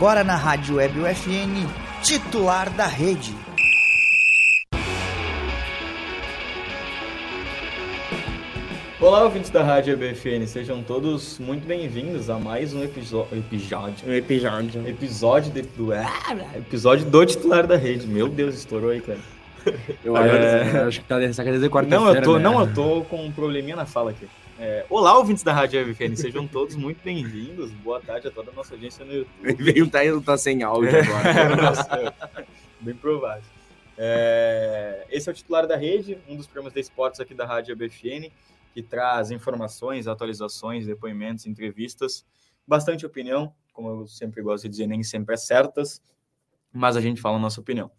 Agora na Rádio Web UFN, titular da rede. Olá, ouvintes da Rádio EBFN, sejam todos muito bem-vindos a mais um episódio. Episódio. Um episódio. Episódio de- do. Ah, episódio do titular da rede. Meu Deus, estourou aí, cara. Eu É. acho, acho que tá nessa desde quarta-feira. Não, eu tô, né? não, eu tô com um probleminha na fala aqui. É, olá, ouvintes da Rádio EBFN, sejam todos muito bem-vindos. Boa tarde a toda a nossa audiência no YouTube. Veio tá, tá sem áudio agora. Nossa, bem provável. É, esse é o titular da rede, um dos programas de esportes aqui da Rádio ABFN, que traz informações, atualizações, depoimentos, entrevistas, bastante opinião, como eu sempre gosto de dizer, nem sempre é certas, mas a gente fala a nossa opinião.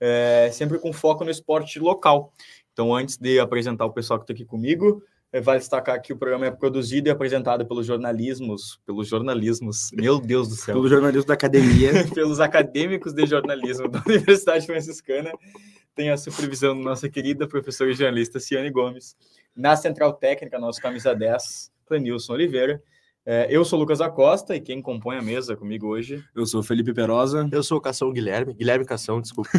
É, sempre com foco no esporte local. Então, antes de apresentar o pessoal que está aqui comigo, é, vale destacar que o programa é produzido e apresentado pelos jornalismos, pelos jornalismos, meu Deus do céu, Pelo jornalismo da academia. pelos acadêmicos de jornalismo da Universidade Franciscana. Tem a supervisão da nossa querida professora e jornalista Ciane Gomes. Na Central Técnica, nosso camisa 10, Planilson Oliveira. É, eu sou o Lucas Acosta e quem compõe a mesa comigo hoje. Eu sou o Felipe Perosa. Eu sou o Cação Guilherme, Guilherme Cação, desculpa.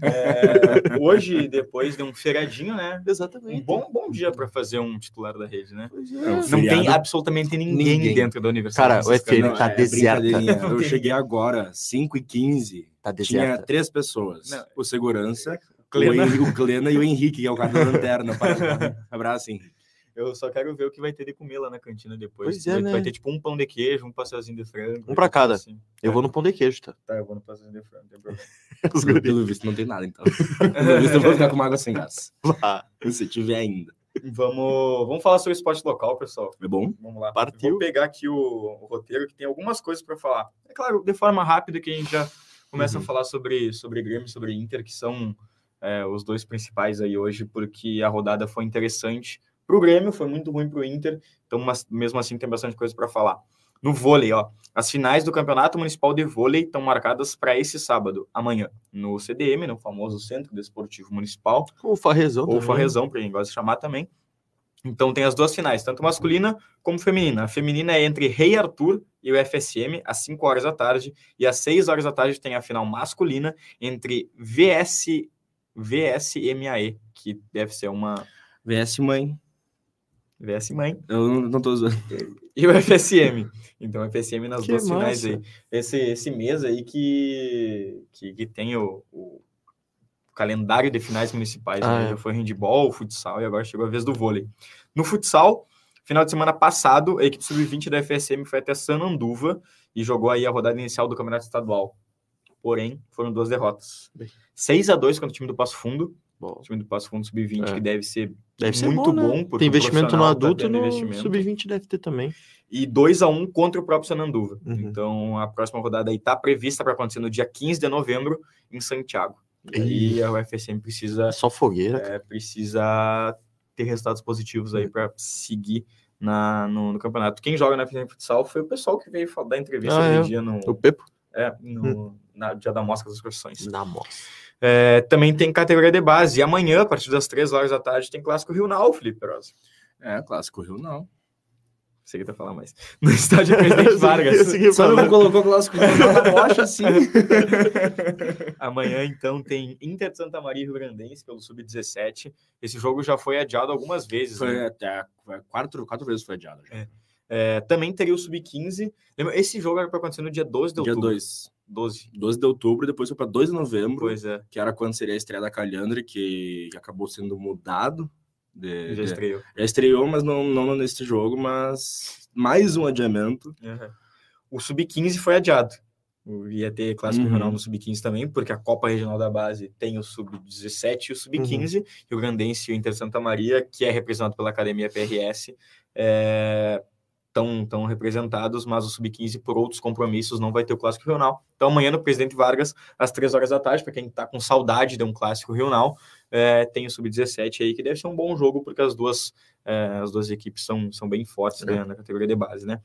É, hoje, depois de um feiradinho, né? Um Exatamente. bom, bom dia para fazer um titular da rede, né? É. É, o Não tem absolutamente ninguém, Ninguém. dentro da Universidade. Cara, o. FN tá deserta. brincadeirinha. Eu cheguei agora, 5 e 15 Tá Tinha deserta. três pessoas. Não. O segurança, Klena. O, Henrique, o Klena e o Henrique, que é o cara da lanterna. Abraço, Henrique. Eu só quero ver o que vai ter de comer lá na cantina depois. Pois é, vai, né? vai ter tipo um pão de queijo, um pastelzinho de frango. Um pra cada. Assim. Eu vou no pão de queijo, tá? Tá, eu vou no pastelzinho de frango, não tem problema. Pelo, visto, não tem nada, então. Pelo visto, eu vou ficar com uma água sem gás. Ah, Se tiver ainda. Vamos, vamos falar sobre esporte local, pessoal. É bom? Vamos lá. Partiu. Vou pegar aqui o, o roteiro, que tem algumas coisas para falar. É claro, de forma rápida, que a gente já começa Uhum. a falar sobre, sobre Grêmio e sobre Inter, que são é, os dois principais aí hoje, porque a rodada foi interessante para o Grêmio, foi muito ruim para o Inter, então, mas, mesmo assim, tem bastante coisa para falar. No vôlei, ó, as finais do Campeonato Municipal de Vôlei estão marcadas para esse sábado, amanhã, no CDM, no famoso Centro Desportivo Municipal, o Farrezão. ou também. Farrezão, para quem gosta de chamar também. Então tem as duas finais, tanto masculina como feminina. A feminina é entre Rei Arthur e o FSM, às 5 horas da tarde, e às 6 horas da tarde tem a final masculina entre VS, VSMAE, que deve ser uma VS Mãe. VS Mãe, Eu não, não tô zoando. e o FSM. Então, o FSM nas Que duas finais massa. aí. Esse, esse mês aí que, que, que tem o, o calendário de finais municipais. Ah, né? é. Já foi handball, futsal e agora chegou a vez do vôlei. No futsal, final de semana passado, a equipe sub-20 da FSM foi até Sananduva e jogou aí a rodada inicial do Campeonato Estadual. Porém, foram duas derrotas. Bem. 6 a 2 contra o time do Passo Fundo. Bom, O time do Passo Fundo sub-20, É. que deve ser deve ser muito bom, bom, né? porque Tem investimento no tá adulto e tendo no investimento. sub-20 deve ter também. e 2 a 1 contra o próprio Sananduva. Uhum. Então a próxima rodada aí está prevista para acontecer no dia 15 de novembro em Santiago. E aí a UFSM precisa, Só fogueira. é, precisa ter resultados positivos aí para seguir na, no, no campeonato. Quem joga na FSM Futsal foi o pessoal que veio dar entrevista Ah, aquele é? dia no, O Pepo? é, no na dia da mostra das profissões. Na moça. É, também tem categoria de base. E amanhã, a partir das 3 horas da tarde, tem clássico Rio Nau, Felipe Perosa. É, clássico Rio não. Sei que tá falar mais. No estádio Presidente Vargas. Só não colocou clássico Rio não na bocha, assim. Amanhã, então, tem Inter de Santa Maria e Rio Grandense pelo Sub-17. Esse jogo já foi adiado algumas vezes. Foi né? até quatro, quatro vezes foi adiado. já. É, também teria o Sub-15. Lembra, esse jogo era para acontecer no dia 12 de Dia outubro. 2. 12. 12 de outubro, depois foi para 2 de novembro, Pois é, que era quando seria a estreia da Calhandre, que que acabou sendo mudado. de- já de- estreou. já estreou, mas não, não neste jogo, mas mais um adiamento. Uhum. O Sub-15 foi adiado. Ia ter clássico Uhum. regional no Sub-15 também, porque a Copa Regional da Base tem o Sub-17 e o Sub-15, Uhum. e o Grandense e o Inter Santa Maria, que é representado pela Academia PRS, estão tão representados, mas o Sub-15, por outros compromissos, não vai ter o clássico regional. Então, amanhã no Presidente Vargas, às três horas da tarde, para quem está com saudade de um clássico regional, é, tem o Sub-17 aí, que deve ser um bom jogo, porque as duas, é, as duas equipes são, são bem fortes né, na categoria de base, né?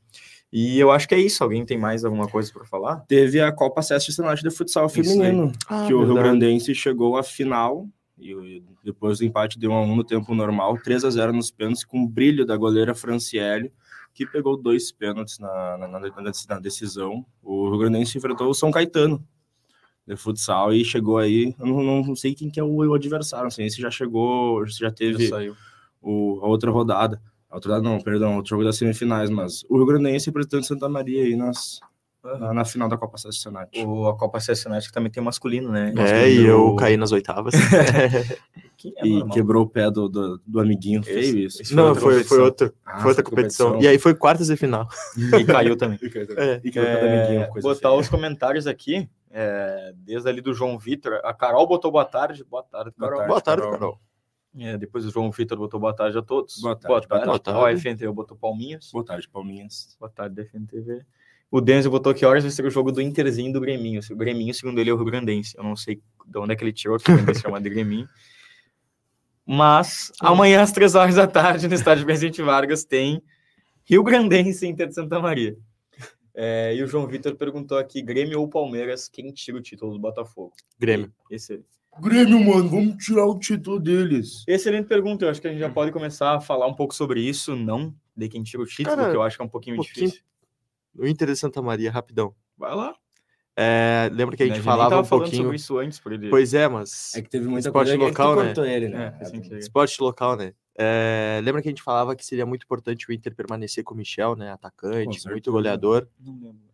E eu acho que é isso. Alguém tem mais alguma coisa para falar? Teve a Copa Seste Senat de Futsal. Feminino, Ah, que o Rio verdade. Grandense chegou à final, e depois do empate deu 1 a 1 no tempo normal, 3 a 0 nos pênaltis, com o brilho da goleira Franciele, que pegou dois pênaltis na, na, na, na decisão. O Rio Grandense enfrentou o São Caetano de futsal e chegou aí. Eu não, não sei quem que é o, o adversário, não sei se já chegou, se já teve Já o, a outra rodada. A outra rodada não, perdão, outro jogo das semifinais, mas o Rio Grandense representando Santa Maria aí nas, na, na final da Copa Sessionate. O, a Copa Sessionete que também tem masculino, né? É, e eu caí nas oitavas. Que é E normal. quebrou o pé do, do, do amiguinho feio isso. esse Não, outra foi, foi outra. Ah, foi outra competição. competição. E aí foi quartas e final. E caiu também. E quebrou É. o pé do amiguinho, É, coisa botar feia. os comentários aqui, é, desde ali do João Vitor. A Carol botou boa tarde. Boa tarde, Boa Carol. tarde. Boa tarde, Carol. Carol. É, depois o João Vitor botou boa tarde a todos. Boa tarde, boa tarde. Ó, a FNTV botou palminhas. Boa tarde, Palminhas. Boa tarde, FNTV. O Denzel botou que horas vai ser o jogo do Interzinho e do Greminho. O Greminho, segundo ele, é o Rio Grandense. Eu não sei de onde é que ele tirou que Grandense chama de Greminho. Mas amanhã, às três horas da tarde, no estádio Presidente Vargas, tem Rio Grandense e Inter de Santa Maria. É, e o João Vitor perguntou aqui: Grêmio ou Palmeiras, quem tira o título do Botafogo? Grêmio. Esse, Grêmio, mano, vamos tirar o título deles. excelente pergunta. Eu acho que a gente já pode começar a falar um pouco sobre isso, não de quem tira o título, Cara, que eu acho que é um pouquinho, um pouquinho. difícil. O Inter de Santa Maria, rapidão. Vai lá. É, lembra que a gente falava um pouquinho. sobre isso antes, por ele. Pois é, mas. É que teve muita Esporte coisa local, né? ele, né? É, assim Esporte local, né? É, lembra que a gente falava que seria muito importante o Inter permanecer com o Michel, né? Atacante, muito goleador. Não lembro.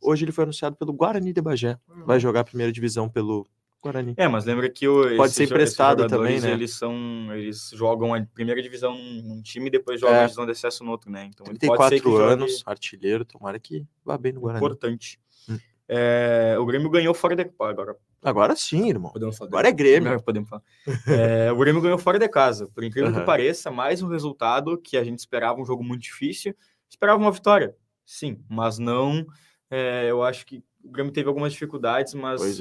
Hoje ele foi anunciado pelo Guarani de Bagé. Vai jogar a primeira divisão pelo Guarani. É, mas lembra que o, Pode ser emprestado também, né? Eles são, eles jogam a primeira divisão num, time e depois jogam É. a divisão de acesso no outro, né? Então ele pode ser que 34 jogue anos, artilheiro, tomara que vá bem no Guarani. importante. Hum. É, o Grêmio ganhou fora de agora. Agora sim, irmão. Podemos falar. Agora é Grêmio. Agora podemos falar. É, o Grêmio ganhou fora de casa. Por incrível que Aham. pareça, mais um resultado que a gente esperava um jogo muito difícil. Esperava uma vitória, sim, mas não. é, eu acho que o Grêmio teve algumas dificuldades, mas Pois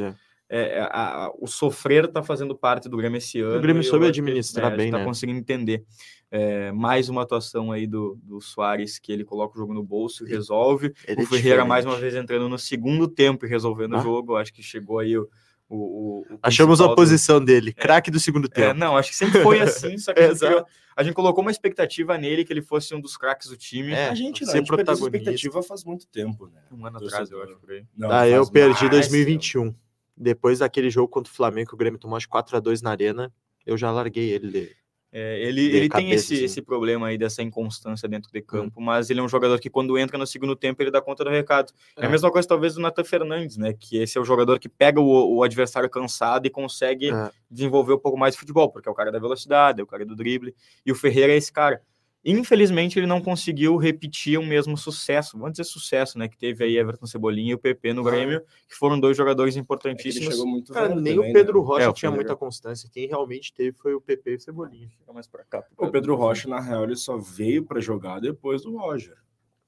é. é, a- a- o sofrer está fazendo parte do Grêmio esse ano. Grêmio e eu soube administrar é, bem, tá né? conseguindo entender. É, mais uma atuação aí do, do Soares, que ele coloca o jogo no bolso e resolve. Ele o é Ferreira, mais uma vez, entrando no segundo tempo e resolvendo Ah. o jogo. Acho que chegou aí o. o, o- o Achamos a do- posição dele, craque do segundo É, tempo. não, acho que sempre foi assim, só que a gente, criou- a gente colocou uma expectativa nele que ele fosse um dos craques do time. É, A gente não, ser a gente perdeu essa protagonista. expectativa faz muito tempo, né? Um ano atrás, eu acho, por aí. Não, Ah, eu perdi mais 2021. Depois daquele jogo contra o Flamengo, que o Grêmio tomou acho 4x2 na arena, eu já larguei ele. de- É, ele De ele tem cabeça, esse, assim. esse problema aí dessa inconstância dentro de campo, mas ele é um jogador que quando entra no segundo tempo ele dá conta do recado. É, a É. mesma coisa talvez do Nathan Fernandes, né? Que esse é o jogador que pega o, o adversário cansado e consegue É. desenvolver um pouco mais de futebol, porque é o cara da velocidade, é o cara do drible, e o Ferreira é esse cara. Infelizmente, ele não conseguiu repetir o mesmo sucesso, vamos dizer sucesso, né? Que teve aí Everton Cebolinha e o PP no Ah. Grêmio, que foram dois jogadores Ele importantíssimos. chegou muito Cara, nem também, o Pedro né? Rocha É, o tinha muita constância. Quem realmente teve foi o PP e o Cebolinha. Fica mais pra cá. O Pedro Rocha, na real, ele só veio pra jogar depois do Roger.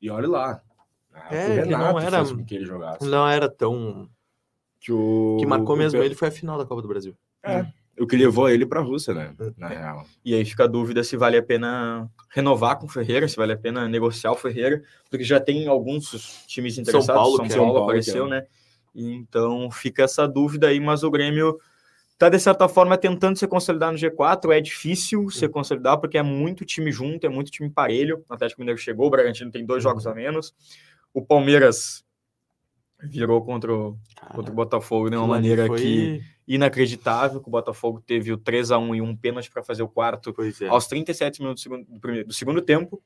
E olha lá. Ah, É, o não era- que ele jogasse. Não era tão. Que, o, que marcou o mesmo Pedro- ele foi a final da Copa do Brasil. O que levou ele pra Rússia, né? Na real. E aí fica a dúvida se vale a pena renovar com o Ferreira, se vale a pena negociar o Ferreira, porque já tem alguns times interessados. Paulo, São que é. Paulo São Paulo, apareceu, é. né? Então fica essa dúvida aí, mas o Grêmio tá de certa forma tentando se consolidar no G4. É difícil se consolidar porque é muito time junto, é muito time parelho. O Atlético Mineiro chegou, o Bragantino tem dois jogos a menos. O Palmeiras virou contra o, contra o Botafogo de uma maneira foi- que inacreditável, que o Botafogo teve o 3 a 1 e um pênalti para fazer o quarto é. aos 37 minutos do segundo, do primeiro- do segundo tempo,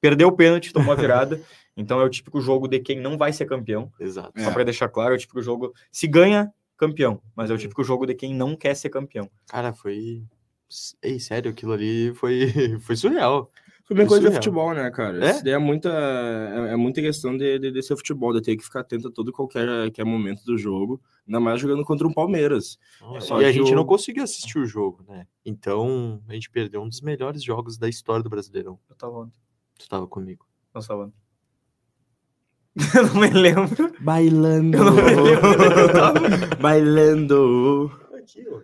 perdeu o pênalti, tomou a virada. então é o típico jogo de quem não vai ser campeão. Exato. É. Só para deixar claro, é o típico jogo. Se ganha, campeão. Mas é o Uhum. típico jogo de quem não quer ser campeão. Cara, foi. Ei, sério, aquilo ali foi, foi surreal. Foi bem Isso coisa de é futebol, né, cara? É? Isso daí é muita, é, é muita questão de, de, de ser futebol, de ter que ficar atento a todo e qualquer, qualquer momento do jogo, ainda mais jogando contra um Palmeiras. Só e a gente o- não conseguiu assistir o jogo, né? Então a gente perdeu um dos melhores jogos da história do Brasileirão. Eu tava onde? Tu tava comigo. Não tava onde? Eu não me lembro. Bailando. Eu não me lembro é eu. Bailando. Aqui, ó.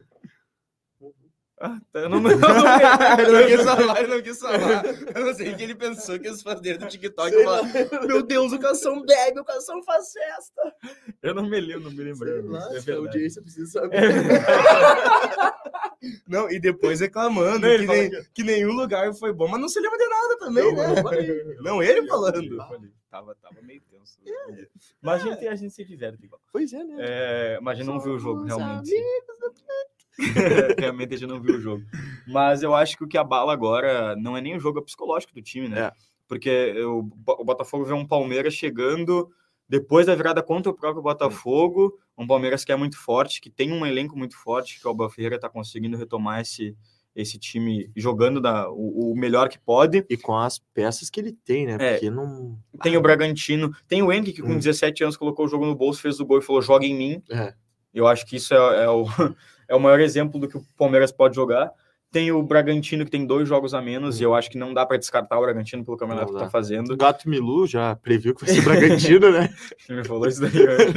Ah, tá, eu não, não, não, ele não quis falar, ele não quis falar. Eu não sei o que ele pensou que os dele do TikTok Sei falaram. Meu Deus, o Cação bebe, o Cação faz festa. eu não me lembro, não me lembrando. Sei lá, é a audiência precisa saber. Não, e depois reclamando Não, que, nem- falou que nenhum lugar foi bom, mas não se lembra de nada também, Eu- né? eu falei, Não, eu ele falando. eu falei. Tava, tava meio tenso. Mas a gente, a gente se diverte igual. Pois é, né? É, mas a gente não viu o jogo, realmente. realmente a gente não viu o jogo. Mas eu acho que o que abala agora não é nem o jogo, é o psicológico do time, né? É. Porque o, Bo- o Botafogo vê um Palmeiras chegando depois da virada contra o próprio Botafogo, um Palmeiras que é muito forte, que tem um elenco muito forte, que o Alba Ferreira está conseguindo retomar esse, esse time jogando da, o, o melhor que pode. E com as peças que ele tem, né? É. Porque não. Tem o Bragantino, tem o Henrique que com Hum. 17 anos colocou o jogo no bolso, fez o gol e falou: joga em mim. É. Eu acho que isso é, é o, é o maior exemplo do que o Palmeiras pode jogar. Tem o Bragantino, que tem dois jogos a menos, e eu acho que não dá para descartar o Bragantino pelo campeonato que tá fazendo. O Gato Milu já previu que vai ser Bragantino, né? Ele me falou isso daí. hoje.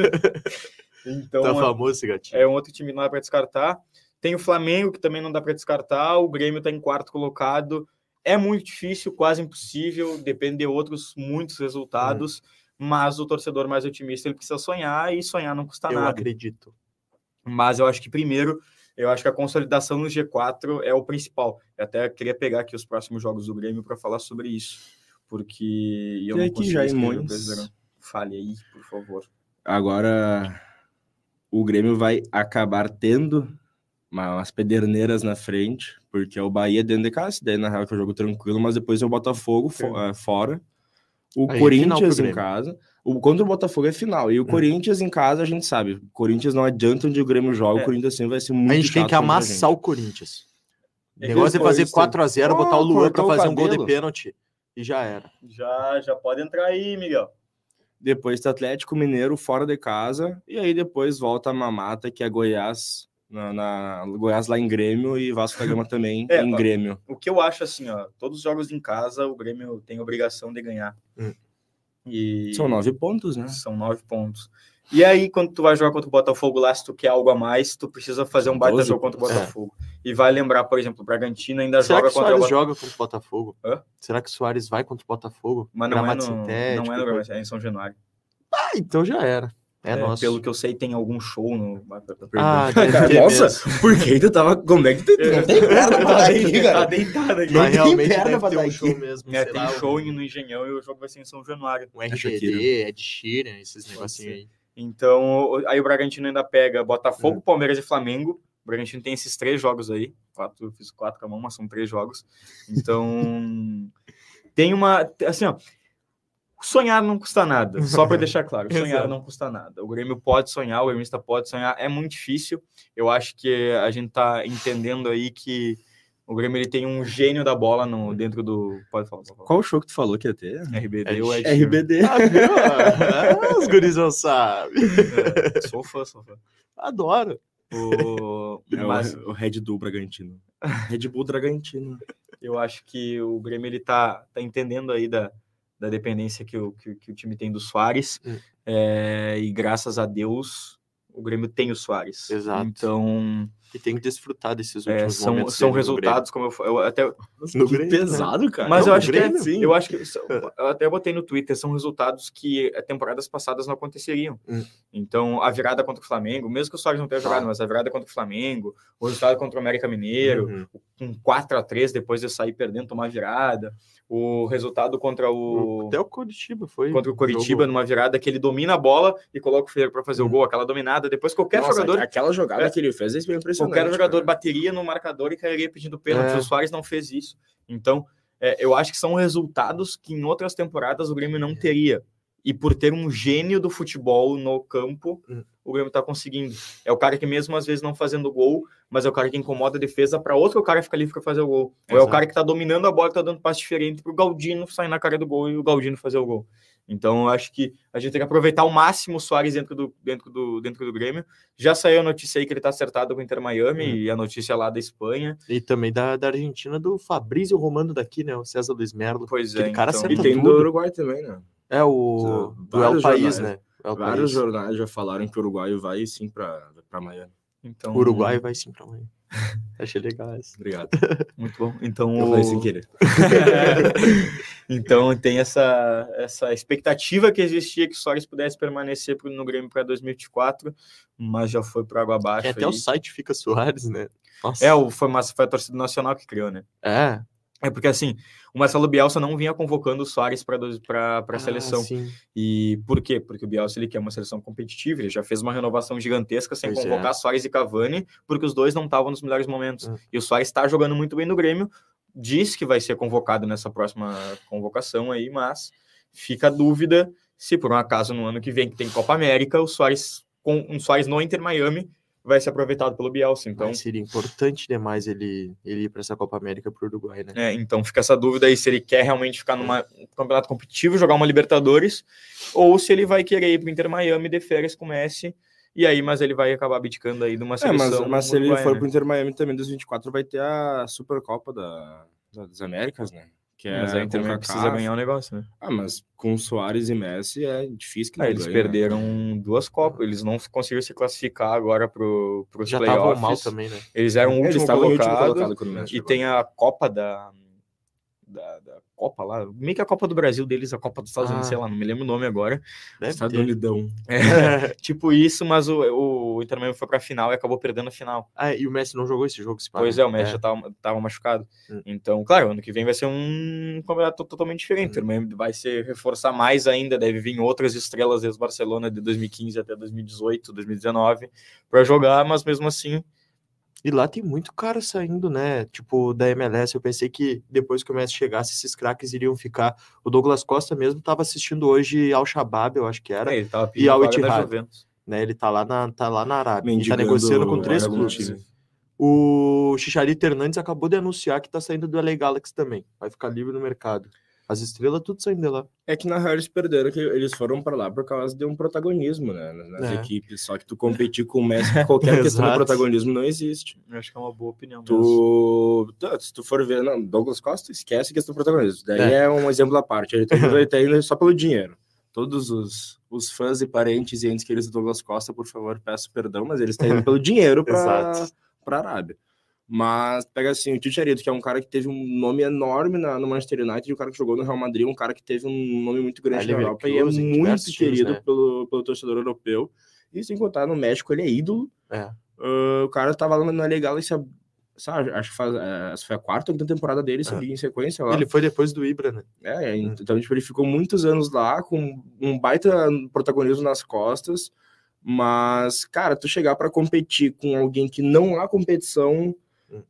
então, tá famoso esse gatinho. é um outro time que não dá para descartar. Tem o Flamengo, que também não dá para descartar. O Grêmio está em quarto colocado. É muito difícil, quase impossível, depende de outros muitos resultados. Mas o torcedor mais otimista ele precisa sonhar e sonhar não custa Eu nada. acredito. Mas eu acho que primeiro, eu acho que a consolidação no G4 é o principal. Eu até queria pegar aqui os próximos jogos do Grêmio para falar sobre isso, porque eu Tem não aqui consigo o Mons. Fale aí, por favor. Agora, o Grêmio vai acabar tendo uma- umas pederneiras na frente, porque é o Bahia dentro de casa, daí na real que é um jogo tranquilo, mas depois é o Botafogo fo- eh, fora, o Aí é Corinthians em Grêmio. casa, o contra o Botafogo é final, e o Corinthians em casa a gente sabe, o Corinthians não adianta onde o Grêmio joga, É. o Corinthians sempre vai ser muito A gente tem que amassar o Corinthians. O É negócio é fazer tem- 4x0, botar o Luan pra fazer um gol de pênalti. E já era. Já, já pode entrar aí, Miguel. Depois do Atlético Mineiro fora de casa, e aí depois volta a mamata, que é Goiás, na, na- Goiás lá em Grêmio, e Vasco da Gama também É, em Grêmio. O que eu acho assim, ó, todos os jogos em casa, o Grêmio tem obrigação de ganhar. Hum. E São nove pontos, né? São nove pontos. E aí, quando tu vai jogar contra o Botafogo lá, se tu quer algo a mais, tu precisa fazer um baita 12 jogo contra o. É. Botafogo. E vai lembrar, por exemplo, o Bragantino ainda Será joga que o contra o Soares Botafogo. joga contra o Botafogo? Hã? Será que o Soares vai contra o Botafogo? Mas não é, no, sintético, não é no coisa. Gramado, é em São Januário. Ah, então já era. É, nosso. Pelo que eu sei, tem algum show no. Ah, Cara, nossa, mesmo. por que tu tava. Como é que tu. Não tem perna pra tá, dar aqui, deitado, tá cara. deitado aqui. Não tem realmente perna deve pra ter dar um aqui. show mesmo. É, sei tem lá, show no Engenhão e o jogo vai ser em São Januário. Shakira. RGD, Ed Sheeran, esses Pode negocinhos ser. aí. Então, o- aí o Bragantino ainda pega Hum. Botafogo, Palmeiras e Flamengo. O Bragantino tem esses três jogos aí. Quatro, eu fiz quatro com a mão, mas são três jogos. Então, tem uma. Assim, ó. Sonhar não custa nada, só para deixar claro. Sonhar não custa nada. O Grêmio pode sonhar, o gremista pode sonhar. É muito difícil. Eu acho que a gente tá entendendo aí que o Grêmio ele tem um gênio da bola no, dentro do. Pode falar, pode falar. Qual o show que tu falou que ia ter? RBD É ou Ed? RBD. Ah, viu? Ah, os guris não sabem. É, sou fã, sou fã. Adoro. O... É Mas o, Red Bull Bragantino. Red Bull Bragantino. eu acho que o Grêmio ele tá, tá entendendo aí da, da dependência que o, que, que o time tem do Soares. Hum. É, e graças a Deus o Grêmio tem o Soares. Exato. Então, E tem que desfrutar desses é, últimos são, momentos são Grêmio. resultados, como eu, eu até. No que Grêmio, pesado, cara. Mas Não, eu acho que é, Grêmio, sim. eu acho que eu até botei no Twitter, são resultados que eh, temporadas passadas não aconteceriam. Hum. Então, a virada contra o Flamengo, mesmo que o Soares não tenha Tá. jogado, mas a virada contra o Flamengo, o resultado contra o América Mineiro, Uhum. um 4 a 3 depois de sair perdendo, tomar virada. O resultado contra o Até o Curitiba foi. contra o Coritiba jogo- numa virada que ele domina a bola e coloca o Ferreira para fazer o Hum. gol, aquela dominada. Depois qualquer Nossa, jogador, Aquela jogada É. que ele fez é impressionante. Qualquer jogador cara. bateria no marcador e cairia pedindo pênalti. É. O Soares não fez isso. Então, é, eu acho que são resultados que em outras temporadas o Grêmio não teria. E por ter um gênio do futebol no campo, Hum. o Grêmio tá conseguindo. É o cara que mesmo às vezes não fazendo gol, mas é o cara que incomoda a defesa para outro cara ficar livre para fazer o gol. Ou é o cara que tá dominando a bola, tá dando passe diferente pro Galdino sair na cara do gol e o Galdino fazer o gol. Então, eu acho que a gente tem que aproveitar ao máximo o Soares dentro do, dentro do, dentro do Grêmio. Já saiu a notícia aí que ele tá acertado com o Inter Miami Hum. e a notícia lá da Espanha. E também da, da Argentina, do Fabrício Romano daqui, né? O César Luiz Merlo. Pois é, Aquele cara então- E tem do tudo. Uruguai também, né? É o do El País, jornais. né? El Vários País. jornais já falaram que o Uruguai vai sim pra, pra Miami. Então, O Uruguai vai sim pra amanhã. Achei legal essa. Obrigado. Muito bom. Então, Eu o- sem querer. então tem essa, essa expectativa que existia que o Soares pudesse permanecer no Grêmio para 2024, mas já foi para água abaixo. Até aí. o site Fica Soares, né? Nossa. É, o, foi, mas foi a torcida nacional que criou, né? É. É porque assim, o Marcelo Bielsa não vinha convocando o Soares para a Ah, seleção. sim. E por quê? Porque o Bielsa ele quer uma seleção competitiva, ele já fez uma renovação gigantesca sem Pois é. convocar Soares e Cavani, porque os dois não estavam nos melhores momentos. Hum. E o Soares está jogando muito bem no Grêmio, diz que vai ser convocado nessa próxima convocação aí, mas fica a dúvida se por um acaso no ano que vem, que tem Copa América, o Soares, com um Soares no Inter Miami, vai ser aproveitado pelo Bielsa. Então, Mas seria importante demais ele, ele ir para essa Copa América pro Uruguai, né? É, então fica essa dúvida aí se ele quer realmente ficar num campeonato competitivo, jogar uma Libertadores, ou se ele vai querer ir para o Inter Miami de férias com o Messi, e aí, mas ele vai acabar abdicando aí de uma É, seleção. mas, mas se ele for né? pro Inter Miami também, em 2024 vai ter a Supercopa da- das Américas, né? Que é Mas aí o Inter precisa ganhar o negócio, né? Ah, mas com Soares e Messi é difícil que Ah, não eles ganhe, né? perderam duas Copas, eles não conseguiram se classificar agora para os Já estavam playoffs. mal também, né? Eles eram o Eles último em último colocado, colocado e tem a Copa da, da, da Copa lá, meio que a Copa do Brasil deles, a Copa dos Estados Unidos, Ah. sei lá, não me lembro o nome agora. Deve Estado ter. Unidão. É, tipo isso, mas o, o Inter Miami foi pra final e acabou perdendo a final. Ah, e o Messi não jogou esse jogo, se Pois né? é, o Messi já tava, tava machucado. Hum. Então, claro, ano que vem vai ser um campeonato totalmente diferente. O Inter vai ser reforçar mais ainda, deve vir outras estrelas desde Barcelona de 2015 até 2018, 2019 para jogar, mas mesmo assim, E lá tem muito cara saindo, né? Tipo, da MLS. Eu pensei que depois que o Messi chegasse, esses craques iriam ficar. O Douglas Costa mesmo estava assistindo hoje ao Shabab, eu acho que era. é, ele tava E pedindo ao. Juventus. Né? Ele tá lá na, tá lá na Arábia. E tá negociando com três clubes. O Chicharito Hernandes acabou de anunciar que tá saindo do LA Galaxy também. Vai ficar livre no mercado. As estrelas tudo saindo de lá. É que na real eles perderam, que eles foram pra lá por causa de um protagonismo, né? Nas É. equipes. Só que tu competir com o Messi, qualquer questão de protagonismo não existe. Eu acho que é uma boa opinião. Tu, tu- se tu for ver, não, Douglas Costa, esquece a questão do protagonismo. Daí É. é, um exemplo à parte. Ele tá, ele tá indo só pelo dinheiro. Todos os, os fãs e parentes e entes queridos do Douglas Costa, por favor, peço perdão, mas eles estão indo pelo dinheiro para a Arábia. Mas pega assim, o Titiarito, que é um cara que teve um nome enorme na, no Manchester United, e um cara que jogou no Real Madrid, um cara que teve um nome muito grande Ah, na Europa e é muito times, querido né? pelo, pelo torcedor europeu. E sem contar, no México ele é ídolo. É. Ah, o cara tava lá na legal e se, sabe, acho que faz, é, essa foi a quarta ou quinta temporada dele É. seguir em sequência lá. Ele foi depois do Ibra, né? É, então tipo, ele ficou muitos anos lá com um baita protagonismo nas costas, mas cara, tu chegar para competir com alguém que não há competição Hum.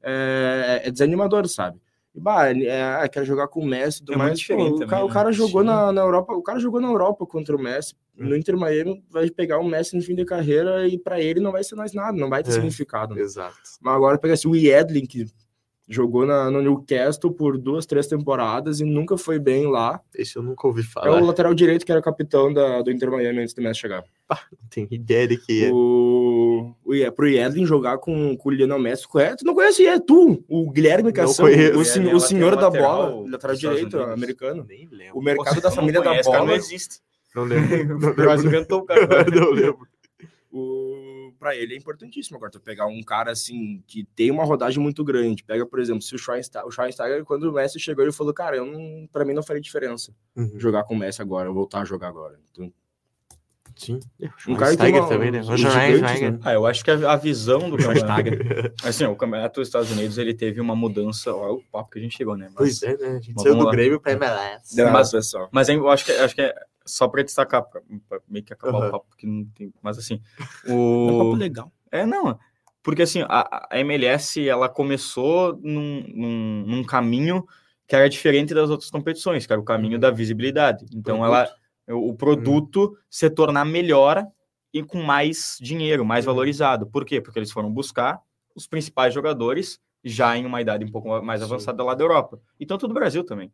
É, é desanimador, sabe? E, bah, é, ah, quer jogar com o Messi, tudo É mais. diferente Pô, o, cara, o né? cara jogou na, na Europa, o cara jogou na Europa contra o Messi. Hum. No Inter Miami vai pegar o Messi no fim de carreira e para ele não vai ser mais nada, não vai ter É. significado. né? Exato. Mas agora pega assim, o Edlin, que jogou na, no Newcastle por duas, três temporadas e nunca foi bem lá. Esse eu nunca ouvi É falar. o lateral direito que era capitão da, do Inter Miami antes do Messi chegar. Não tenho ideia de que é. O, o, Ie- pro Edlin jogar com, com o Lionel Messi, é, tu não conhece, é tu, o Guilherme Cação, conheço. o, sen- Ele é o senhor da lateral bola, lateral direito Unidos. americano. Nem O lembro. mercado da Não família da conhece, cara, bola. não existe. Não lembro. Não O Brasil lembro. inventou o cara. Não lembro. para ele é importantíssimo. Agora, tu pegar um cara assim que tem uma rodagem muito grande, pega, por exemplo, se o Schweinsteiger, o Schweinsteiger quando o Messi chegou, ele falou: Cara, eu não, pra mim não faria diferença Uhum. jogar com o Messi agora, voltar a jogar agora. Então, Sim. Um cara que Schweinsteiger uma- também, né? gigantes, Schweinsteiger. né? Ah, eu acho que a, a visão do campeonato. assim, o campeonato dos Estados Unidos ele teve uma mudança. Olha o papo que a gente chegou, né? Mas, Pois é, né? A gente Mas saiu do. Grêmio pra MLS. Mas- pessoal. mas eu acho que, acho que é só para destacar, pra, pra meio que acabar Aham. o papo, porque não tem. Mas assim, É um papo o. legal. É, não. Porque assim, a, a MLS ela começou num, num, num caminho que era diferente das outras competições, que era o caminho da visibilidade. Então, ela, o produto se tornar melhor e com mais dinheiro, mais Uhum. valorizado. Por quê? Porque eles foram buscar os principais jogadores já em uma idade um pouco mais Sim. avançada lá da Europa. E tanto do Brasil também.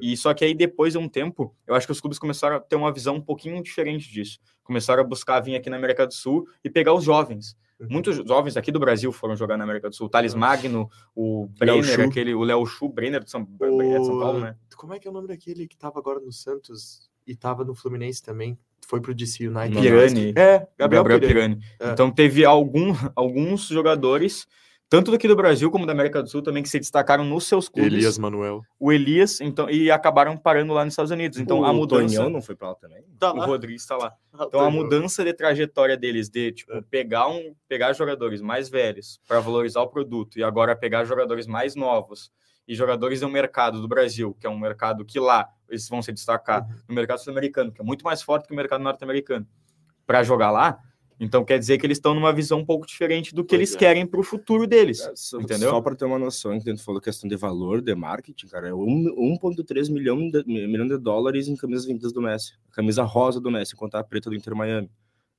E só que aí depois de um tempo, eu acho que os clubes começaram a ter uma visão um pouquinho diferente disso. Começaram a buscar vir aqui na América do Sul e pegar os jovens. Uhum. Muitos jovens aqui do Brasil foram jogar na América do Sul. O Thales Uhum. Magno, o Brenner, aquele, o Léo Chu, Brenner de São, Brenner de São Paulo, né? Como é que é o nome daquele que tava agora no Santos e tava no Fluminense também? Foi pro DC United. Pirani. É, Gabriel, Gabriel Pirani. Pirani. É. Então teve algum, alguns jogadores tanto daqui do Brasil como da América do Sul também, que se destacaram nos seus clubes. Elias Manuel. O Elias, então, e acabaram parando lá nos Estados Unidos. Então, o a mudança. Tonhão não foi pra lá também? Tá O Rodrigues está lá. Então a mudança de trajetória deles de tipo É. pegar um pegar jogadores mais velhos para valorizar o produto e agora pegar jogadores mais novos e jogadores do mercado do Brasil, que é um mercado que lá eles vão se destacar Uhum. no mercado sul-americano, que é muito mais forte que o mercado norte-americano, para jogar lá. Então quer dizer que eles estão numa visão um pouco diferente do que Pois eles é. querem para o futuro deles. É, só, Entendeu? Só para ter uma noção, que gente falou questão de valor, de marketing, cara, é um- 1,3 milhão de, milhão de dólares em camisas vendidas do Messi. Camisa rosa do Messi, enquanto a preta do Inter Miami.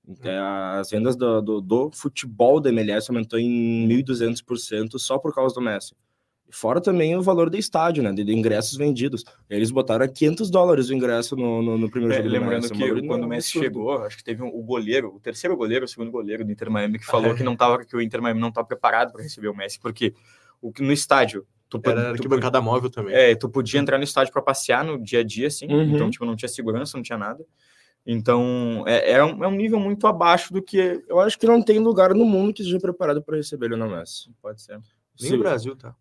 Então, as vendas do, do, do futebol da MLS aumentou em 1.200% só por causa do Messi. Fora também o valor do estádio, né? De, de ingressos vendidos. Eles botaram a 500 dólares o ingresso no, no, no primeiro É, jogo do lembrando Messi, um que quando o Messi chegou, acho que teve um- o goleiro, o terceiro goleiro, o segundo goleiro do Inter Miami que falou que não tava, que o Inter Miami não estava preparado para receber o Messi, porque o que no estádio tu, Era tu- arquibancada móvel também. é, tu podia entrar no estádio para passear no dia a dia, assim, Uhum. então tipo não tinha segurança, não tinha nada. Então é, é, um, é um nível muito abaixo do que Eu acho que não tem lugar no mundo que seja preparado para receber o Lionel Messi. pode ser. Nem Se- o Brasil, tá?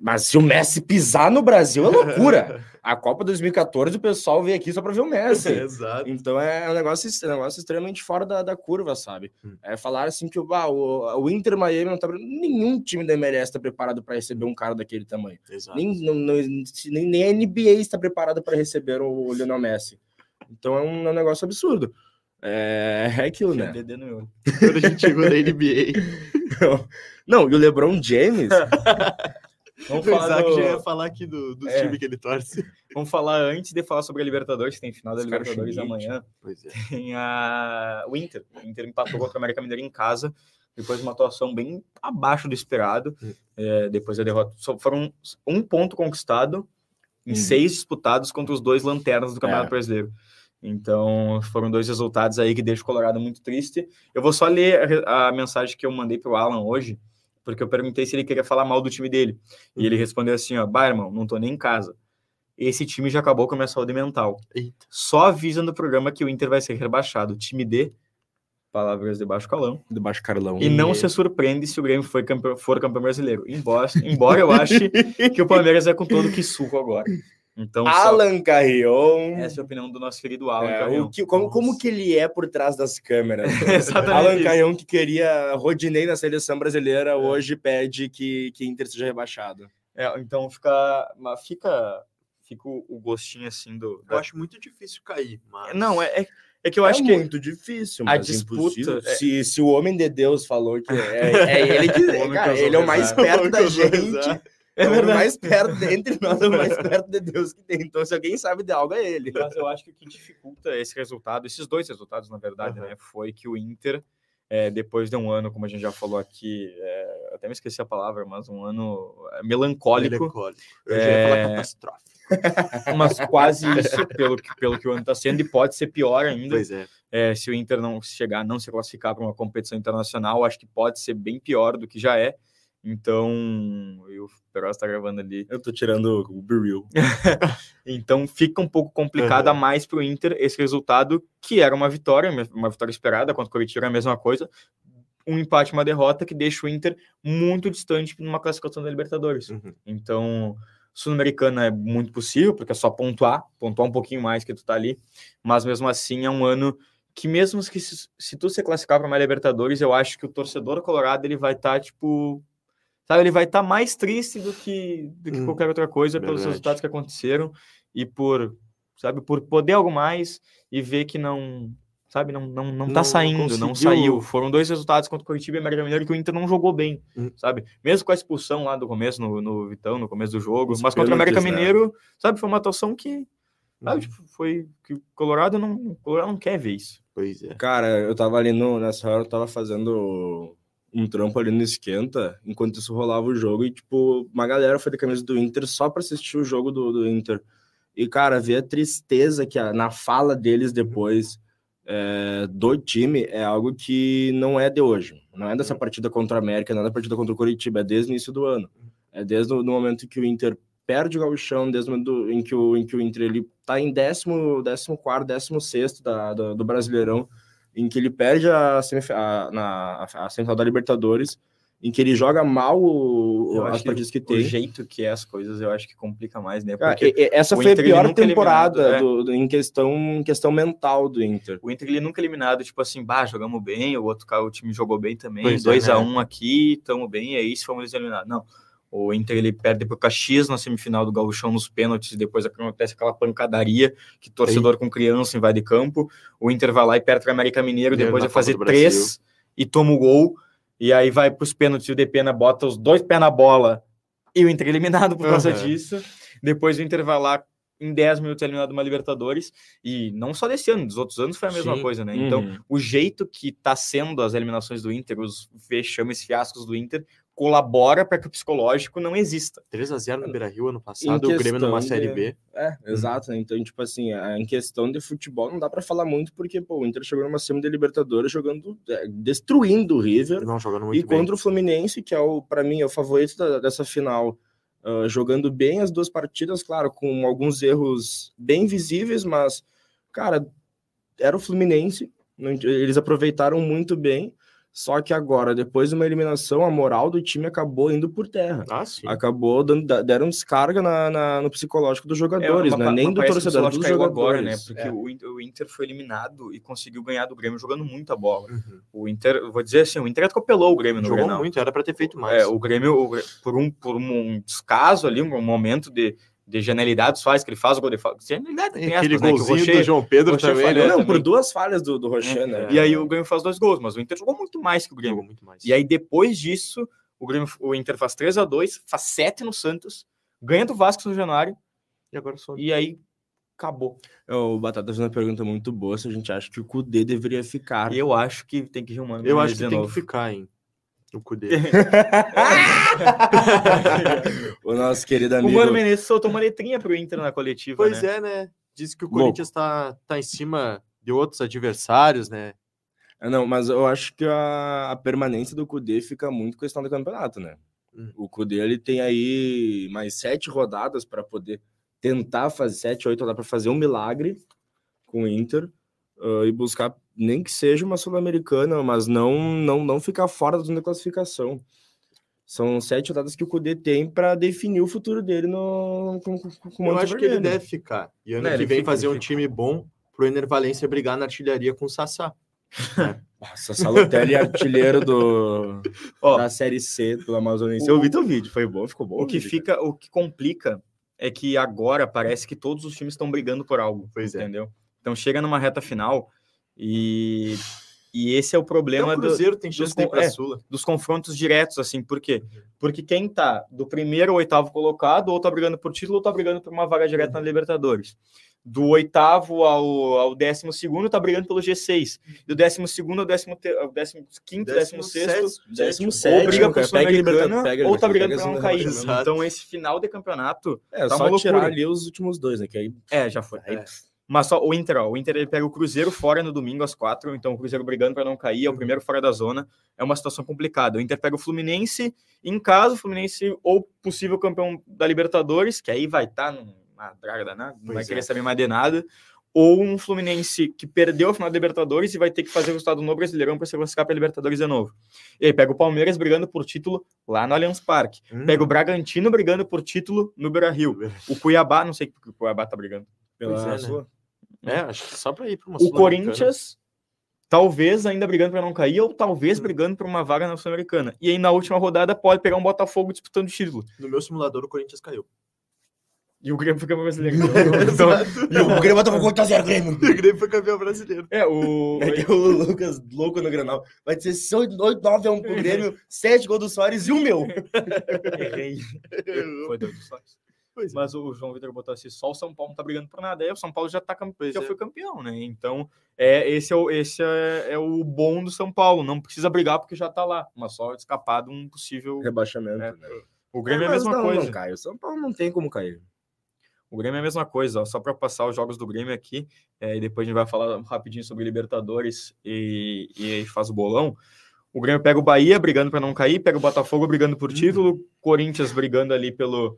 Mas se o Messi pisar no Brasil é loucura. A Copa 2014 o pessoal veio aqui só para ver o Messi. Exato. Então é um negócio, é um negócio extremamente fora da, da curva, sabe? Hum. É falar assim que ah, o, o Inter Miami não tá. Nenhum time da MLS está preparado para receber um cara daquele tamanho. Exato. Nem, não, não- nem, nem a NBA está preparada para receber o Lionel Messi. Então é um, é um negócio absurdo. É, é aquilo, né? Olho. Quando a gente chegou na NBA. Não, e o LeBron James. Vamos falar, Isaac do- já ia falar aqui do, dos É. times que ele torce. vamos falar antes de falar sobre a Libertadores, que tem final da Os Libertadores amanhã. Pois é. tem a... o Inter. O Inter empatou contra o América Mineiro em casa, depois de uma atuação bem abaixo do esperado. Hum. É, depois da derrota. Só foram um ponto conquistado em Hum. seis disputados contra os dois lanternas do Campeonato É. Brasileiro. Então, foram dois resultados aí que deixam o Colorado muito triste. Eu vou só ler a, a mensagem que eu mandei para o Alan hoje, porque eu perguntei se ele queria falar mal do time dele. E Uhum. ele respondeu assim, ó, bah, irmão, não tô nem em casa. Esse time já acabou com a minha saúde mental. Eita. Só avisa no programa que o Inter vai ser rebaixado. Time D, palavras de baixo calão. de baixo Carlão. E não E- se surpreende se o Grêmio for campeão, for campeão brasileiro. Embora, embora eu ache que o Palmeiras é com todo que suco agora. Então, só- Alan Carrion. essa é a opinião do nosso querido Alan. É, Carrion. o que- como, como que ele é por trás das câmeras? Exatamente Alan isso. Carrion, que queria Rodinei na seleção brasileira, hoje pede que, que Inter seja rebaixado. É, então fica, mas fica, fica o, o gostinho assim do. Eu acho muito difícil cair, mas... Não, é, é, é que eu acho é que muito difícil, a disputa é- Se, se o homem de Deus falou que é, é ele que homem cara, ele é o mais perto da gente. É o verdade. mais perto de- entre nós, é o mais perto de Deus que tem. Então, se alguém sabe de algo, é ele. Mas eu acho que o que dificulta esse resultado, esses dois resultados, na verdade, Aham. né, foi que o Inter, é, depois de um ano, como a gente já falou aqui, é, até me esqueci a palavra, mas um ano é, melancólico, Melancólico. Eu já ia falar É. catastrófico. mas quase isso, pelo que, pelo que o ano está sendo, e pode ser pior ainda. Pois é. É, se o Inter não chegar, não se classificar para uma competição internacional, acho que pode ser bem pior do que já é. Então, e o Peroz está gravando ali. Eu tô tirando o Beryl. Então fica um pouco complicado a Aham. mais para o Inter esse resultado, que era uma vitória, uma vitória esperada, contra o Coritiba é a mesma coisa. Um empate, uma derrota que deixa o Inter muito distante numa classificação da Libertadores. Uhum. Então, Sul-Americana é muito possível, porque é só pontuar, pontuar um pouquinho mais que tu tá ali, mas mesmo assim é um ano que mesmo que se, se tu se classificar para uma Libertadores, eu acho que o torcedor colorado ele vai estar tipo, sabe, ele vai estar mais triste do que, do que Hum, qualquer outra coisa pelos verdade. resultados que aconteceram e por, sabe, por poder algo mais e ver que não Sabe, não, não, não tá Não saindo, não saiu. Foram dois resultados contra o Curitiba e América Mineiro que o Inter não jogou bem, Hum. sabe? Mesmo com a expulsão lá do começo, no, no Vitão, no começo do jogo. Os mas contra o América né? Mineiro, sabe, foi uma atuação que, sabe, Uhum. tipo, foi que o Colorado não, o Colorado não quer ver isso. Pois é. Cara, eu tava ali no, nessa hora, eu tava fazendo um trampo ali no Esquenta, enquanto isso rolava o jogo, e, tipo, uma galera foi da camisa do Inter só pra assistir o jogo do, do Inter. E, cara, ver a tristeza que a- na fala deles depois é, do time é algo que não é de hoje. Não é dessa partida contra a América, não é da partida contra o Curitiba, é desde o início do ano. É desde o momento que o Inter perde o gauchão, desde o momento em que o, em que o Inter ele tá em décimo, décimo quarto, décimo sexto da, do, do Brasileirão, em que ele perde a, semif- a, na, a semifinal da Libertadores, em que ele joga mal o- Eu as acho partidas que o tem. jeito que é as coisas, eu acho que complica mais, né? Porque essa o foi a Inter, pior é temporada eliminado, do- do- em, questão, em questão mental do Inter. o Inter ele nunca é eliminado, tipo assim, bah, jogamos bem, o outro cara, o time jogou bem também, Pois é, 2x1 né? aqui, tamo bem, e aí se fomos eliminados. Não. O Inter ele perde pro Caxias na semifinal do Gauchão nos pênaltis, e depois acontece aquela pancadaria que torcedor com criança invade campo. O Inter vai lá e perde para América Mineiro, depois vai fazer três e toma o gol. E aí vai para os pênaltis e o Depena bota os dois pés na bola e o Inter é eliminado por causa Aham. disso. Depois o Inter vai lá em 10 minutos é eliminado uma Libertadores. E não só desse ano, dos outros anos foi a mesma Sim. coisa, né? Então, Uhum. o jeito que tá sendo as eliminações do Inter, os vexames fiascos do Inter, colabora para que o psicológico não exista. 3x0 no Beira Rio ano Em passado, o Grêmio numa questão Série de- B. É, exato. né? Então, tipo assim, a- em questão de futebol não dá pra falar muito, porque pô, o Inter chegou numa semi de Libertadores jogando, é, destruindo o River. Não, jogando e muito bem. contra o Fluminense, que é o para mim é o favorito da- dessa final, ah, jogando bem as duas partidas, claro, com alguns erros bem visíveis, mas cara, era o Fluminense, não- eles aproveitaram muito bem. Só que agora, depois de uma eliminação, a moral do time acabou indo por terra. Ah, sim. Acabou dando, da- deram descarga na, na- no psicológico dos jogadores, É, né? mas- Nem mas do torcedor, dos caiu jogadores. agora, né? Porque É. o, Inter, o Inter foi eliminado e conseguiu ganhar do Grêmio jogando muita bola. Uhum. O Inter, eu vou dizer assim, o Inter atropelou o Grêmio no Jogou Grenal. muito, era pra ter feito mais. É, o Grêmio, o por um, por um descaso ali, um momento de, de genialidade, faz que ele faz o gol de falta. Genialidade, Tem aquele aspas, né, Rocher- do João Pedro Rocher também, falhou, né? Não, também. por duas falhas do, do Rocher, né? E aí o Grêmio faz dois gols, mas o Inter jogou muito mais que o Grêmio. Jogou muito mais. E aí depois disso, o, Grêmio, o Inter faz 3 a 2 faz 7 no Santos, ganha do Vasco no Januário, E agora só. e aí acabou. O Batata fez uma pergunta muito boa se a gente acha que o Kudê deveria ficar. Eu acho que tem que ir um ano Eu acho que tem que ficar, hein? O Cudê. o nosso querido O amigo. Mano Menezes soltou uma letrinha pro Inter na coletiva, Pois né? é, né? Diz que o. Corinthians tá, tá em cima de outros adversários, né? Ah, Não, mas eu acho que a, a permanência do Kudê fica muito questão do campeonato, né? Hum. O Kudê ele tem aí mais sete rodadas para poder tentar fazer sete, oito rodadas para fazer um milagre com o Inter ah, e buscar nem que seja uma sul-americana, mas não não não ficar fora da zona de classificação. São sete rodadas que o Kudê tem para definir o futuro dele no com, com, com o Eu acho que ele deve ficar. E ano É, que ele vem fica, fazer um fica. time bom pro Ener Valência brigar na artilharia com o Sassá. Nossa, Salotelli artilheiro do Ó, da série C do Amazonense. o- Eu vi teu vídeo, foi bom, ficou bom. o que vídeo, fica, o que complica é que agora parece que todos os times estão brigando por algo, Pois é. entendeu? Então chega numa reta final e e esse é o problema o do- Cruzeiro tem dos de ir é. Sula. dos confrontos diretos, assim, por quê? Porque quem tá do primeiro ao oitavo colocado, ou tá brigando por título, ou tá brigando por uma vaga direta na Libertadores. Do oitavo ao, ao décimo segundo, tá brigando pelo G6. Do décimo segundo ao décimo, te- ao décimo quinto, décimo, sexto, Décimo ou sétimo, briga por cara, Sul-Americana, pega ou tá brigando pra não cair. Exato. Então, esse final de campeonato, É, Tá só tirar ali os últimos dois, né? Que aí é, já foi. É. Mas só o Inter, ó, o Inter ele pega o Cruzeiro fora no domingo às quatro, então o Cruzeiro brigando para não cair, é o primeiro fora da zona, é uma situação complicada. O Inter pega o Fluminense em casa, o Fluminense ou possível campeão da Libertadores, que aí vai estar numa draga danada, não Pois vai é. querer saber mais de nada, ou um Fluminense que perdeu a final da Libertadores e vai ter que fazer o resultado no Brasileirão para se classificar para Libertadores de novo. E aí pega o Palmeiras brigando por título lá no Allianz Parque. Hum. Pega o Bragantino brigando por título no Beira-Rio. O Cuiabá, não sei porque o Cuiabá tá brigando. Pela é, né? sua. É, acho que só pra ir pra uma O. Corinthians, talvez ainda brigando para não cair, ou talvez brigando por uma vaga na Sul-Americana. E aí na última rodada pode pegar um Botafogo disputando o título. No meu simulador, o Corinthians caiu. E o Grêmio fica brasileiro. Então, E o Grêmio vai tomar conta zero, Grêmio. O Grêmio foi campeão brasileiro. é, o. Vai ter o Lucas louco no Granal. Vai ser 8-9 a 1 pro Grêmio, 7 gols do Soares e o meu. Errei. Foi Deus do céu. Pois é. Mas o João Vitor botou assim: só o São Paulo não tá brigando por nada. Aí o São Paulo já, tá, já é. foi campeão, né? Então, é, esse, é o, esse é, é o bom do São Paulo. Não precisa brigar porque já tá lá, mas só escapar de um possível. Rebaixamento, É. né? O Grêmio é a Mas mesma não, coisa. Não cai. O São Paulo não tem como cair. O Grêmio é a mesma coisa, ó, só para passar os jogos do Grêmio aqui, é, e depois a gente vai falar rapidinho sobre Libertadores e, e aí faz o bolão. O Grêmio pega o Bahia brigando para não cair, pega o Botafogo brigando por título, Corinthians brigando ali pelo,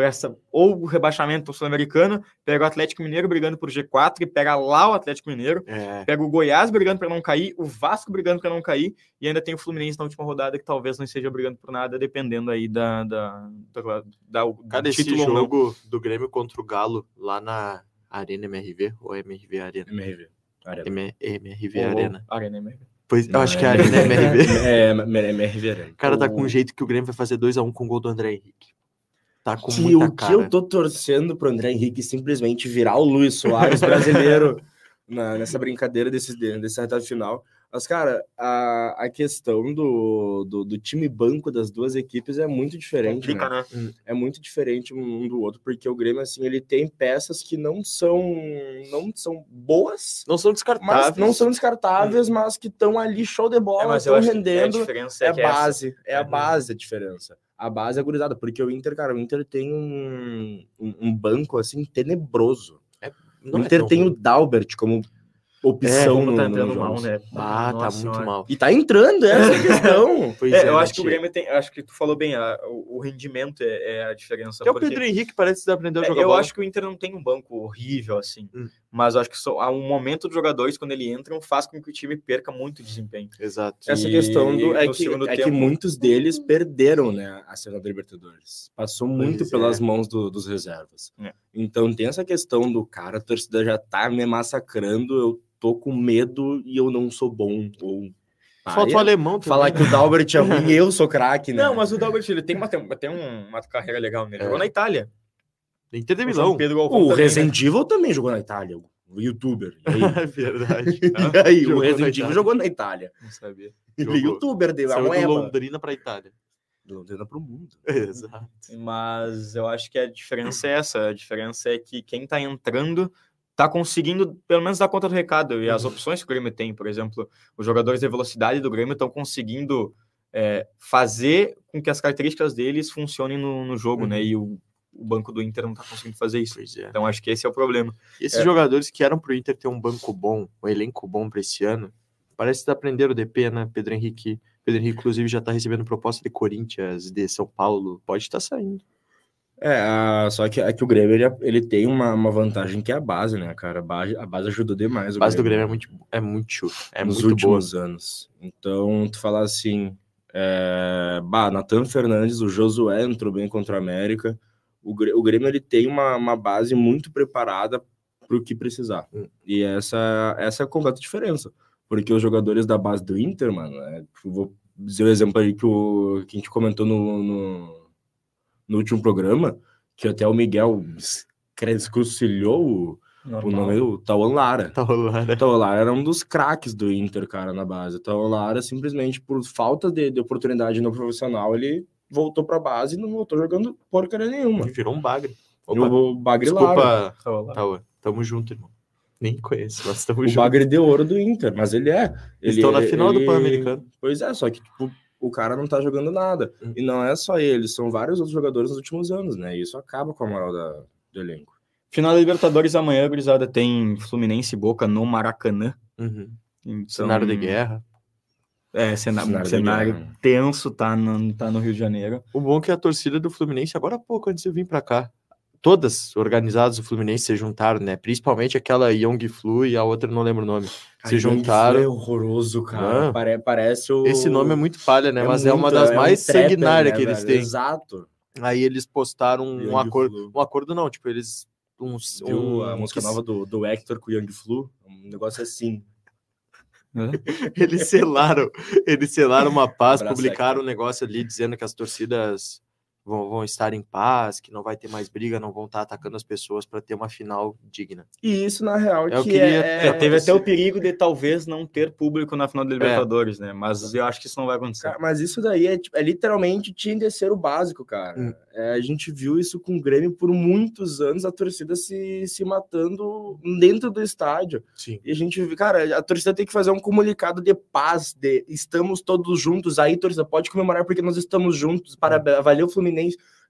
para essa ou o rebaixamento sul-americano, pega o Atlético Mineiro brigando por G4 e pega lá o Atlético Mineiro, É. pega o Goiás brigando para não cair, o Vasco brigando para não cair e ainda tem o Fluminense na última rodada que talvez não esteja brigando por nada, dependendo aí da, da, da, da- do Cara, esse jogo do Grêmio contra o Galo lá na Arena MRV ou MRV Arena? MRV. Arena. M- MRV Ou- Arena. Arena é mesmo. Pois, eu Não, acho que é a Arena MRV. É, MRV Arena. O cara tá com um jeito que o Grêmio vai fazer 2x1 com o gol do André Henrique. Tá com que muita o que cara. eu tô torcendo pro André Henrique simplesmente virar o Luiz Soares brasileiro na- nessa brincadeira desse, dessa reta final. Mas, cara, a, a questão do, do, do time banco das duas equipes é muito diferente. Complica, né? né? É muito diferente um do outro, porque o Grêmio, assim, ele tem peças que não são, não são boas, Não são mas descartáveis. não são descartáveis, mas que estão ali show de É, bola, mas estão acho que a rendendo diferença é é, a que essa. base, é a Uhum. base a diferença. A base é gurizada, porque o Inter, cara, o Inter tem um, um, banco assim tenebroso. Não o é Inter tão tem o ruim. Dalbert como opção como no, tá entrando mal, né? Ah, tá Nossa muito senhora. mal. E tá entrando, essa é a questão. Pois É, é, eu né, acho que o? Grêmio tem. Acho que tu falou bem, a- o, o rendimento é, é a diferença. Até o Pedro Henrique parece desaprender a É, jogar eu bola. acho que o Inter não tem um banco horrível assim, Hum. mas eu acho que só, há um momento dos jogadores quando ele entram faz com que o time perca muito desempenho. Exato. Essa E questão do, é, que, é que muitos deles perderam né, a cena da Libertadores. Passou muito Pois pelas é. mãos do- dos reservas. É. Então tem essa questão do cara, a torcida já tá me massacrando, eu tô com medo e eu não sou bom. Ou Falta o paia. alemão também. Falar que o Dalbert é ruim e eu sou craque, né? Não, mas o Dalbert ele tem uma, tem um- uma carreira legal nele. É. Jogou na Itália. Inter de O Milão. João Pedro Galvão O também, Resident Evil também jogou na Itália, o youtuber. É verdade. E aí, o na Resident Evil Itália. jogou na Itália. né? Não sabia. É Jogou. youtuber, deu a Saiu do moeba. Londrina pra Itália. De Londrina pro mundo. Exato. Mas eu acho que a diferença é essa. A diferença é que quem tá entrando tá conseguindo, pelo menos, dar conta do recado. E as Uhum. opções que o Grêmio tem, por exemplo, os jogadores de velocidade do Grêmio estão conseguindo é, fazer com que as características deles funcionem no, no jogo, Uhum. né? E o, o banco do Inter não tá conseguindo fazer isso. Pois é. Então acho que esse é o problema. E esses É. jogadores que eram pro Inter ter um banco bom, um elenco bom pra esse ano, parece que aprenderam o DP, né? Pedro Henrique. Pedro Henrique, inclusive, já tá recebendo proposta de Corinthians, de São Paulo. Pode estar saindo. É, a- só que, é que o Grêmio ele, ele tem uma, uma vantagem que é a base, né, cara? A base, a base ajudou demais. A base do Grêmio é muito, é muito, é nos muito boa. últimos anos. Então, tu falar assim, é, bah, Natan Fernandes, o Josué entrou bem contra o América. O, o Grêmio ele tem uma, uma base muito preparada para o que precisar. Hum. E essa, essa é a completa diferença. Porque os jogadores da base do Inter, mano, é, vou dizer o exemplo aí que, o, que a gente comentou no, no, no último programa, que até o Miguel escrucilhou o, o nome do Tauan Lara. Tá rolando. Então, o Lara era um dos craques do Inter, cara, na base. O Lara, simplesmente por falta de, de oportunidade no profissional, ele voltou pra base e não voltou jogando porcaria nenhuma. E virou um bagre. E o Bagre Lara. Desculpa, Desculpa. Taua. Tamo junto, irmão. Nem conheço, mas tamo O junto. Bagre de ouro do Inter, mas ele é. Eles Ele, estão na final do ele- Pan-Americano. Pois é, só que tipo, o cara não tá jogando nada. Hum. E não é só ele, são vários outros jogadores nos últimos anos, né? E isso acaba com a moral da, do elenco. Final da Libertadores amanhã, gurizada, tem Fluminense e Boca no Maracanã. Uhum. Então, Cenário de guerra. É, cena- Cenário cenário, tenso, tá no, tá no Rio de Janeiro. O bom é que a torcida do Fluminense, agora há pouco, antes de eu vir pra cá, todas organizadas do Fluminense se juntaram, né? Principalmente aquela Young Flu e a outra não lembro o nome. Se juntaram. É horroroso, cara. Ah. Pare- parece o. Esse nome é muito palha, né? Mas é uma muito- das um mais trapper, sanguinárias né, que eles velho? têm. Exato. Aí eles postaram um Young acordo. Flu. Um acordo não, tipo, eles. Viu um, a música que- nova do, do Hector com o Young Flu? Um negócio assim. Eles selaram, eles selaram uma paz, Abraço, publicaram um negócio ali dizendo que as torcidas vão, vão estar em paz, que não vai ter mais briga, não vão estar atacando as pessoas para ter uma final digna. E isso, na real, Eu que queria- é, É, teve até o perigo de talvez não ter público na final da Libertadores, né? Mas eu acho que isso não vai acontecer. Cara, mas isso daí é, tipo, é literalmente tinha de ser o básico, cara. Hum. É, a gente viu isso com o Grêmio por muitos anos, a torcida se, se matando dentro do estádio. Sim. E a gente, viu, cara, a torcida tem que fazer um comunicado de paz, de estamos todos juntos. Aí, torcida, pode comemorar porque nós estamos juntos. Para valeu Fluminense.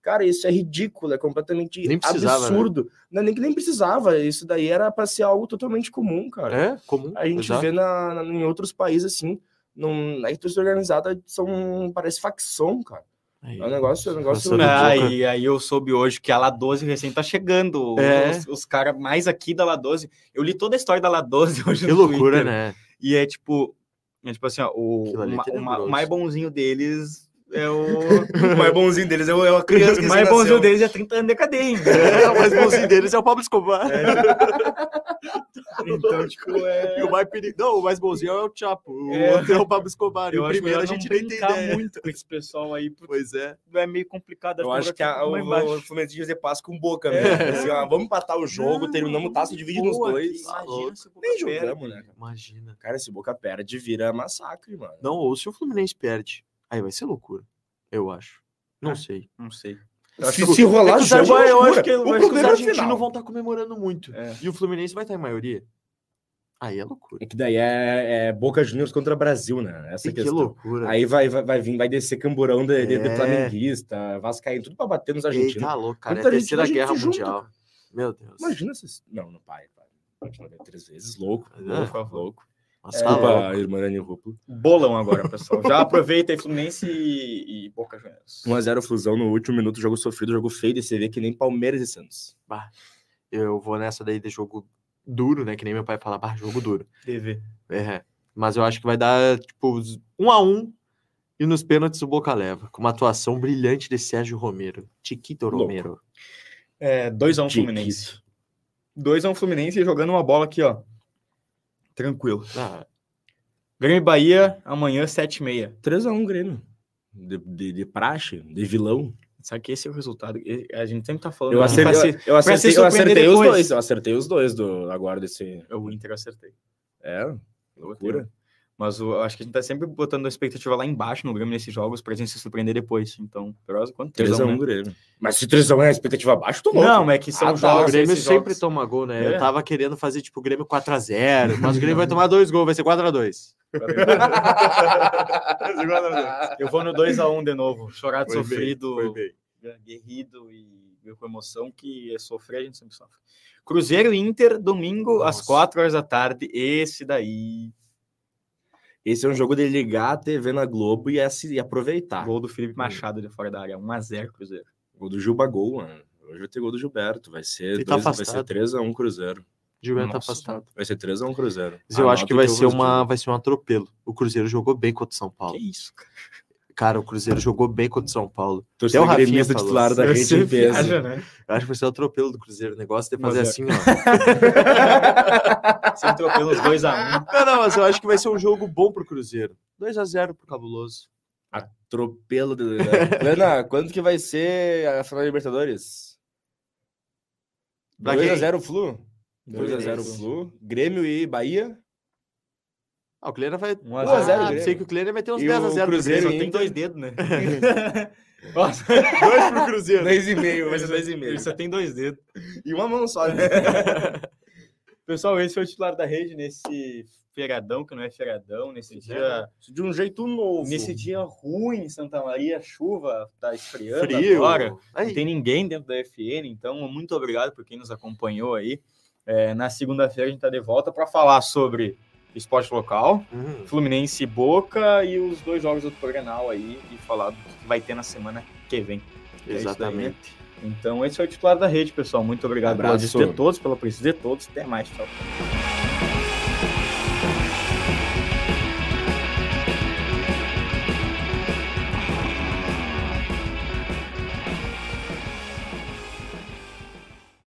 Cara, isso é ridículo, é completamente né? absurdo. Não, nem que nem precisava. Isso daí era para ser algo totalmente comum, cara. É comum. A gente exato. vê na, na- em outros países assim, não, a torcida organizada são, parece facção, cara. Aí, É um negócio, é um negócio. E aí eu soube hoje que a La 12 recém tá chegando. É. Os, os caras mais aqui da La 12. Eu li toda a história da La 12 hoje que no loucura, Twitter. né? E é tipo, é tipo assim, ó, o, é o ma- o, ma- tenebroso. o mais bonzinho deles é o. O mais bonzinho deles é o- é a criança que o mais nasceu. bonzinho deles é 30 anos de cadeia. É, o mais bonzinho deles é o Pablo Escobar. Então, tipo, é. E o mais perigo... Não, o mais bonzinho é o Chapo. O É. outro é o Pablo Escobar. E Eu o acho primeiro a gente não nem tem ideia. muito com esse pessoal aí, Pois é. é meio complicado. Eu acho que a, o, o Fluminense fazer passo com boca, né? Assim, ó, vamos empatar o jogo, Não, terminamos o taça, divide nos dois. Imagina se o Boca Nem jogamos, né? Imagina. Cara, esse boca perde vira massacre, mano. Não, ou se o Fluminense perde, aí vai ser loucura. Eu acho. Não Ah. sei. Não sei. Se, se rolar É que os jogo, argentinos- eu acho que, o que problema é o argentinos final. vão estar comemorando muito. É. E o Fluminense vai estar em maioria. Aí é loucura. É que daí é, é Boca Juniors contra Brasil, né? Essa E que questão. loucura. Aí vai, vai, vai vir, vai descer camburão de, de, de É. flamenguista, vascaíno, tudo pra bater nos Ei, argentinos. tá louco, cara. É a terceira guerra mundial. Meu Deus. Imagina se... Não, não, pai, três vezes, louco. É, louco, louco. Nossa, tá louco. Desculpa, irmã Ruplo. Bolão agora, pessoal. Já aproveita aí Fluminense e, e Boca Juniors. 1x0 Flusão no último minuto, jogo sofrido, jogo feio de CV, que nem Palmeiras e Santos. Eu vou nessa daí de jogo duro, né? Que nem meu pai fala, bah, jogo duro. TV. É. Mas eu acho que vai dar, tipo, um a um e nos pênaltis o Boca leva. Com uma atuação brilhante de Sérgio Romero. Louco. Romero. É, 2x1 Chiquito. Fluminense. 2x1 Fluminense jogando uma bola aqui, ó. Tranquilo. Ah, Grêmio e Bahia, amanhã, 7h30. 3x1 Grêmio. De, de, de praxe, de vilão. Sabe que esse é o resultado? A gente sempre tá falando. Eu acertei, eu, se- eu acertei, eu acertei os dois. Eu acertei os dois do, agora desse. O Inter eu acertei. É, loucura. Mas o- eu acho que a gente tá sempre botando a expectativa lá embaixo no Grêmio nesses jogos pra gente se surpreender depois. Então, Perosa, quanto? 3x1 né? Grêmio. Mas se 3x1 é a expectativa abaixo, tô louco. Não, mas é que são Ah, tá, o jogos. Grêmio esses sempre jogos. toma gol, né? É. Eu tava querendo fazer, tipo, o Grêmio 4x0, mas o Grêmio vai tomar dois gols, vai ser 4x2. Eu vou no 2x1 de novo. Chorado, Foi bem, sofrido, Foi bem. guerrido e com emoção, que é sofrer, a gente sempre sofre. Cruzeiro e Inter, domingo, às Nossa. 4 horas da tarde. Esse daí. Esse é um jogo de ligar a TV na Globo e, e aproveitar. Gol do Felipe Machado de fora da área. 1x0 Cruzeiro. Gol do Gilba Gol, mano. Hoje vai ter gol do Gilberto. Vai ser, Ele tá dois- vai ser afastado. 3x1 Cruzeiro. Gilberto tá Nossa, afastado. Vai ser 3x1 Cruzeiro. Mas eu acho Anota que vai eu ser, uma, dizer. vai ser um atropelo. O Cruzeiro jogou bem contra o São Paulo. Que isso, cara. Cara, o Cruzeiro jogou bem contra o São Paulo. Torcedor Até o Rafinha gremista falou. titular da rede Você em peso. viaja, né? Eu acho que vai ser um atropelo do Cruzeiro. O negócio de Mas fazer é. assim, ó. Sempre trocando os 2x1. Não, não, mas eu acho que vai ser um jogo bom pro Cruzeiro. 2x0 pro Cabuloso. Atropelo. De... Lena, quando que vai ser a final da Libertadores? Pra quem? 2x0 Flu? 2x0 2x0 Flu. Grêmio e Bahia. Ah, o Kleiner vai. 1 a 0 ah, sei que o Kleiner vai ter uns E 10 o a 0 pro Cruzeiro. Só tem Inter. dois dedos, né? Nossa, Dois pro Cruzeiro. 2,5, vai ser ele 2,5. só tem dois dedos. E uma mão só, né? Pessoal, esse foi o titular da rede nesse feriadão, que não é feriadão, nesse dia, De um jeito novo. nesse dia ruim em Santa Maria, chuva, tá esfriando Frio. agora. Não tem ninguém dentro da FN, então muito obrigado por quem nos acompanhou aí. É, na segunda-feira a gente tá de volta para falar sobre esporte local, Hum, Fluminense e Boca e os dois jogos do Grenal aí e falar do que vai ter na semana que vem. É isso daí, né? exatamente. Então esse é o titular da rede, pessoal. Muito obrigado pela Abraço. audiência de todos, pela presença de todos. Até mais, tchau.